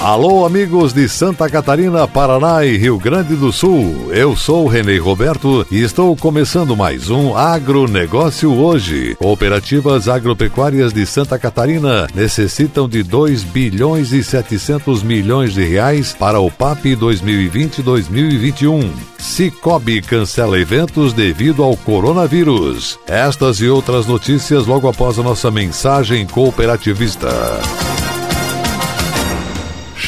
Alô, amigos de Santa Catarina, Paraná e Rio Grande do Sul. Eu sou Renê Roberto e estou começando mais um Agronegócio Hoje. Cooperativas agropecuárias de Santa Catarina necessitam de 2 bilhões e 700 milhões de reais para o PAP 2020-2021. Cicobi cancela eventos devido ao coronavírus. Estas e outras notícias logo após a nossa mensagem cooperativista.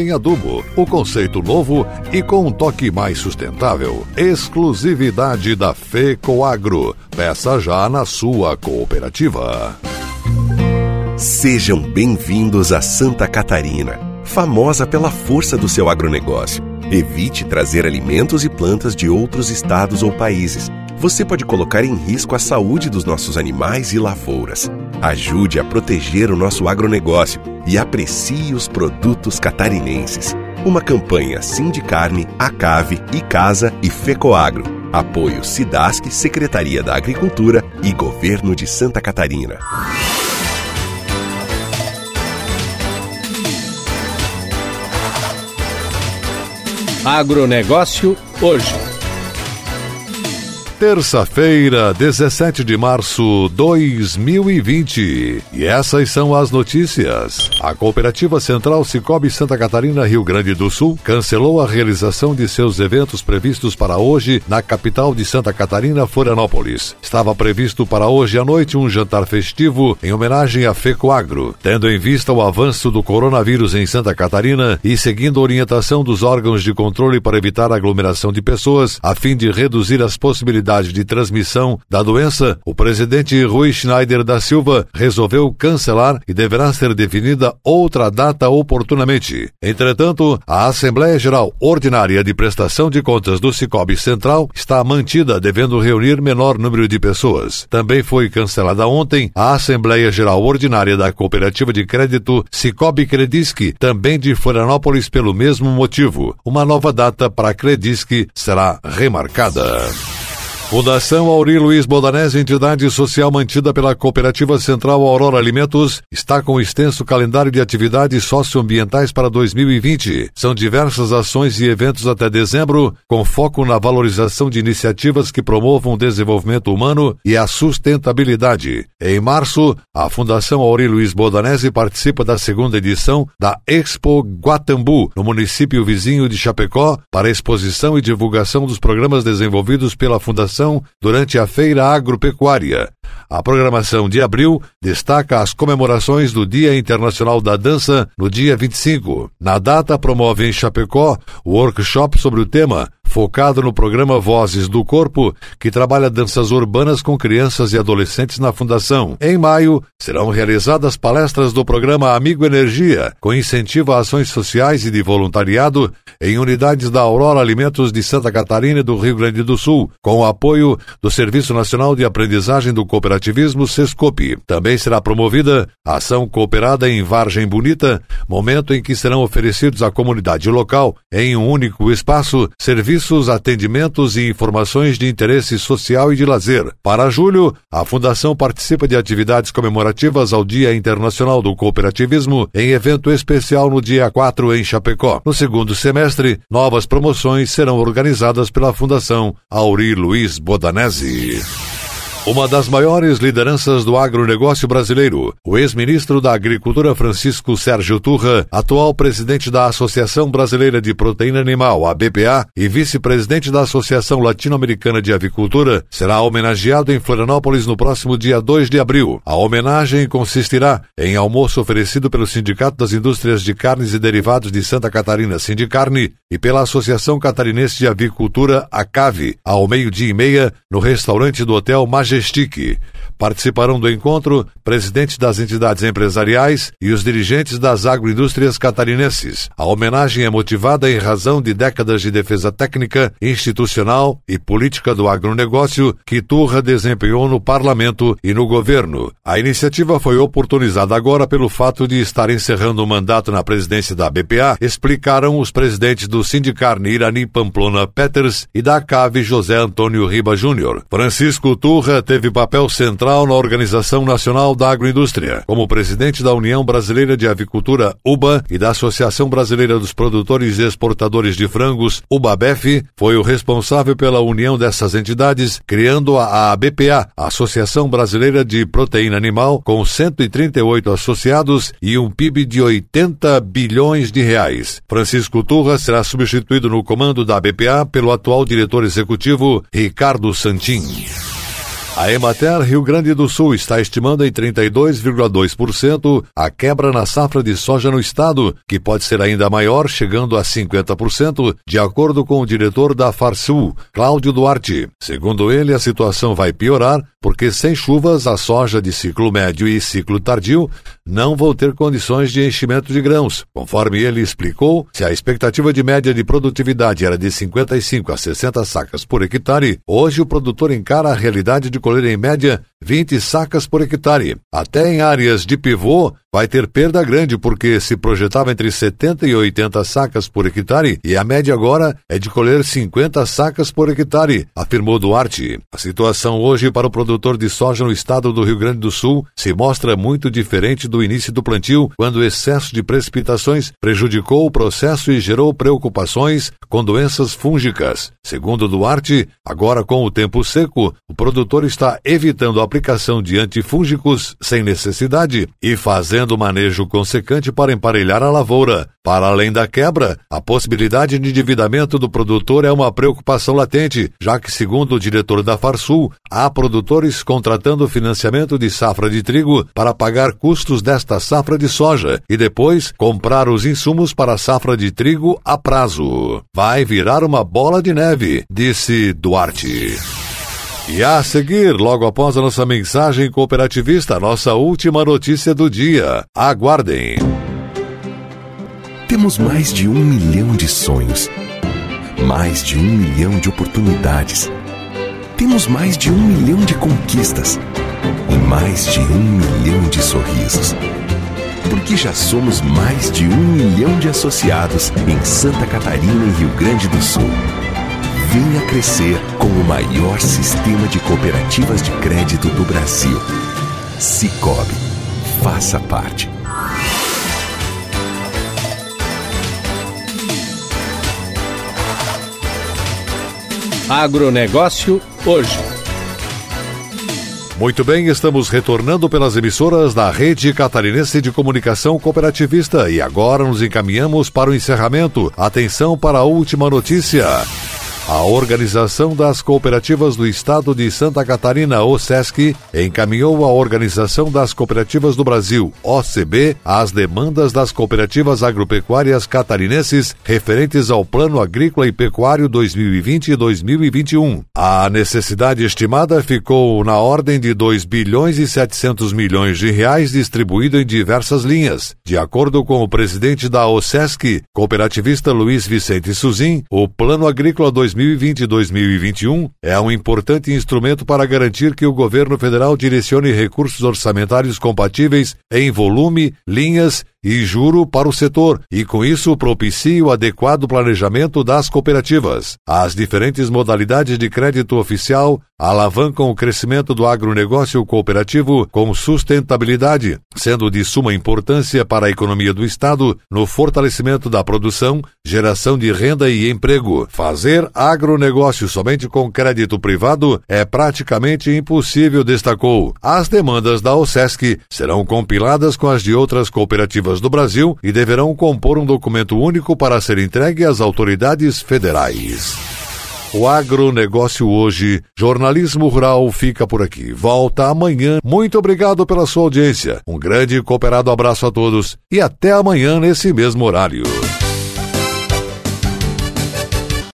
em adubo. O conceito novo e com um toque mais sustentável. Exclusividade da FECOAGRO. Peça já na sua cooperativa. Sejam bem-vindos a Santa Catarina, famosa pela força do seu agronegócio. Evite trazer alimentos e plantas de outros estados ou países. Você pode colocar em risco a saúde dos nossos animais e lavouras. Ajude a proteger o nosso agronegócio e aprecie os produtos catarinenses. Uma campanha Sindicarne, Acave, Icasa e Fecoagro. Apoio Sidasc, Secretaria da Agricultura e Governo de Santa Catarina. Agronegócio hoje. Terça-feira, 17 de março 2020. E essas são as notícias. A Cooperativa Central Cicobi Santa Catarina, Rio Grande do Sul, cancelou a realização de seus eventos previstos para hoje na capital de Santa Catarina, Florianópolis. Estava previsto para hoje à noite um jantar festivo em homenagem a FECOAGRO, tendo em vista o avanço do coronavírus em Santa Catarina e seguindo a orientação dos órgãos de controle para evitar a aglomeração de pessoas, a fim de reduzir as possibilidades de transmissão da doença, o presidente Rui Schneider da Silva resolveu cancelar e deverá ser definida outra data oportunamente. Entretanto, a Assembleia Geral Ordinária de Prestação de Contas do Cicobi Central está mantida, devendo reunir menor número de pessoas. Também foi cancelada ontem a Assembleia Geral Ordinária da Cooperativa de Crédito Cicobi Credisc, também de Florianópolis, pelo mesmo motivo. Uma nova data para Credisc será remarcada. Fundação Auri Luiz Bodanese, entidade social mantida pela Cooperativa Central Aurora Alimentos, está com extenso calendário de atividades socioambientais para 2020. São diversas ações e eventos até dezembro, com foco na valorização de iniciativas que promovam o desenvolvimento humano e a sustentabilidade. Em março, a Fundação Auri Luiz Bodanese participa da segunda edição da Expo Guatambu, no município vizinho de Chapecó, para exposição e divulgação dos programas desenvolvidos pela Fundação durante a Feira Agropecuária. A programação de abril destaca as comemorações do Dia Internacional da Dança no dia 25. Na data, promove em Chapecó o workshop sobre o tema focado no programa Vozes do Corpo, que trabalha danças urbanas com crianças e adolescentes na Fundação. Em maio, serão realizadas palestras do programa Amigo Energia, com incentivo a ações sociais e de voluntariado em unidades da Aurora Alimentos de Santa Catarina e do Rio Grande do Sul, com o apoio do Serviço Nacional de Aprendizagem do Cooperativismo SESCOP. Também será promovida a ação cooperada em Vargem Bonita, momento em que serão oferecidos à comunidade local, em um único espaço, serviços serviços, atendimentos e informações de interesse social e de lazer. Para julho, a Fundação participa de atividades comemorativas ao Dia Internacional do Cooperativismo em evento especial no dia 4 em Chapecó. No segundo semestre, novas promoções serão organizadas pela Fundação Auri Luiz Bodanese. Uma das maiores lideranças do agronegócio brasileiro, o ex-ministro da Agricultura Francisco Sérgio Turra, atual presidente da Associação Brasileira de Proteína Animal, a BPA, e vice-presidente da Associação Latino-Americana de Avicultura, será homenageado em Florianópolis no próximo dia 2 de abril. A homenagem consistirá em almoço oferecido pelo Sindicato das Indústrias de Carnes e Derivados de Santa Catarina, Sindicarne, e pela Associação Catarinense de Avicultura, ACAVE, ao meio-dia e meia, no restaurante do Hotel Majestic. Participarão do encontro presidentes das entidades empresariais e os dirigentes das agroindústrias catarinenses. A homenagem é motivada em razão de décadas de defesa técnica, institucional e política do agronegócio que Turra desempenhou no parlamento e no governo. A iniciativa foi oportunizada agora pelo fato de estar encerrando o mandato na presidência da BPA, explicaram os presidentes do Sindicarne Irani Pamplona Peters e da CAVE José Antônio Riba Júnior. Francisco Turra teve papel central na Organização Nacional da Agroindústria, como presidente da União Brasileira de Avicultura, UBA, e da Associação Brasileira dos Produtores e Exportadores de Frangos, UBABEF, foi o responsável pela união dessas entidades, criando a ABPA, Associação Brasileira de Proteína Animal, com 138 associados e um PIB de 80 bilhões de reais. Francisco Turra será substituído no comando da ABPA pelo atual diretor executivo Ricardo Santin. A Emater Rio Grande do Sul está estimando em 32,2% a quebra na safra de soja no estado, que pode ser ainda maior, chegando a 50%, de acordo com o diretor da Farsul, Cláudio Duarte. Segundo ele, a situação vai piorar porque sem chuvas a soja de ciclo médio e ciclo tardio não vão ter condições de enchimento de grãos. Conforme ele explicou, se a expectativa de média de produtividade era de 55 a 60 sacas por hectare, hoje o produtor encara a realidade de colher em média 20 sacas por hectare. Até em áreas de pivô, vai ter perda grande porque se projetava entre 70 e 80 sacas por hectare e a média agora é de colher 50 sacas por hectare, afirmou Duarte. A situação hoje para o produtor de soja no estado do Rio Grande do Sul se mostra muito diferente do início do plantio, quando o excesso de precipitações prejudicou o processo e gerou preocupações com doenças fúngicas. Segundo Duarte, agora com o tempo seco, o produtor está evitando a aplicação de antifúngicos sem necessidade e fazendo manejo consequente para emparelhar a lavoura. Para além da quebra, a possibilidade de endividamento do produtor é uma preocupação latente, já que, segundo o diretor da Farsul, há produtores contratando financiamento de safra de trigo para pagar custos desta safra de soja e depois comprar os insumos para a safra de trigo a prazo. Vai virar uma bola de neve, disse Duarte. E a seguir, logo após a nossa mensagem cooperativista, nossa última notícia do dia. Aguardem. Temos mais de um milhão de sonhos, mais de um milhão de oportunidades. Temos mais de um milhão de conquistas e mais de um milhão de sorrisos. Porque já somos mais de um milhão de associados em Santa Catarina e Rio Grande do Sul. Venha crescer com o maior sistema de cooperativas de crédito do Brasil. Cicobi. Faça parte. Agronegócio hoje. Muito bem, estamos retornando pelas emissoras da Rede Catarinense de Comunicação Cooperativista e agora nos encaminhamos para o encerramento. Atenção para a última notícia. A Organização das Cooperativas do Estado de Santa Catarina, OSESC, encaminhou à Organização das Cooperativas do Brasil, OCB, as demandas das cooperativas agropecuárias catarinenses referentes ao Plano Agrícola e Pecuário 2020 e 2021. A necessidade estimada ficou na ordem de 2 bilhões e 700 milhões de reais distribuído em diversas linhas. De acordo com o presidente da OSESC, cooperativista Luiz Vicente Suzin, o Plano Agrícola 2020 2020 e 2021 é um importante instrumento para garantir que o governo federal direcione recursos orçamentários compatíveis em volume, linhas e juro para o setor e, com isso, propicie o adequado planejamento das cooperativas. As diferentes modalidades de crédito oficial alavancam o crescimento do agronegócio cooperativo com sustentabilidade, sendo de suma importância para a economia do Estado no fortalecimento da produção, geração de renda e emprego. Fazer agronegócio somente com crédito privado é praticamente impossível, destacou. As demandas da OSESC serão compiladas com as de outras cooperativas do Brasil e deverão compor um documento único para ser entregue às autoridades federais. O agronegócio hoje, jornalismo rural fica por aqui. Volta amanhã. Muito obrigado pela sua audiência. Um grande e cooperado abraço a todos e até amanhã nesse mesmo horário.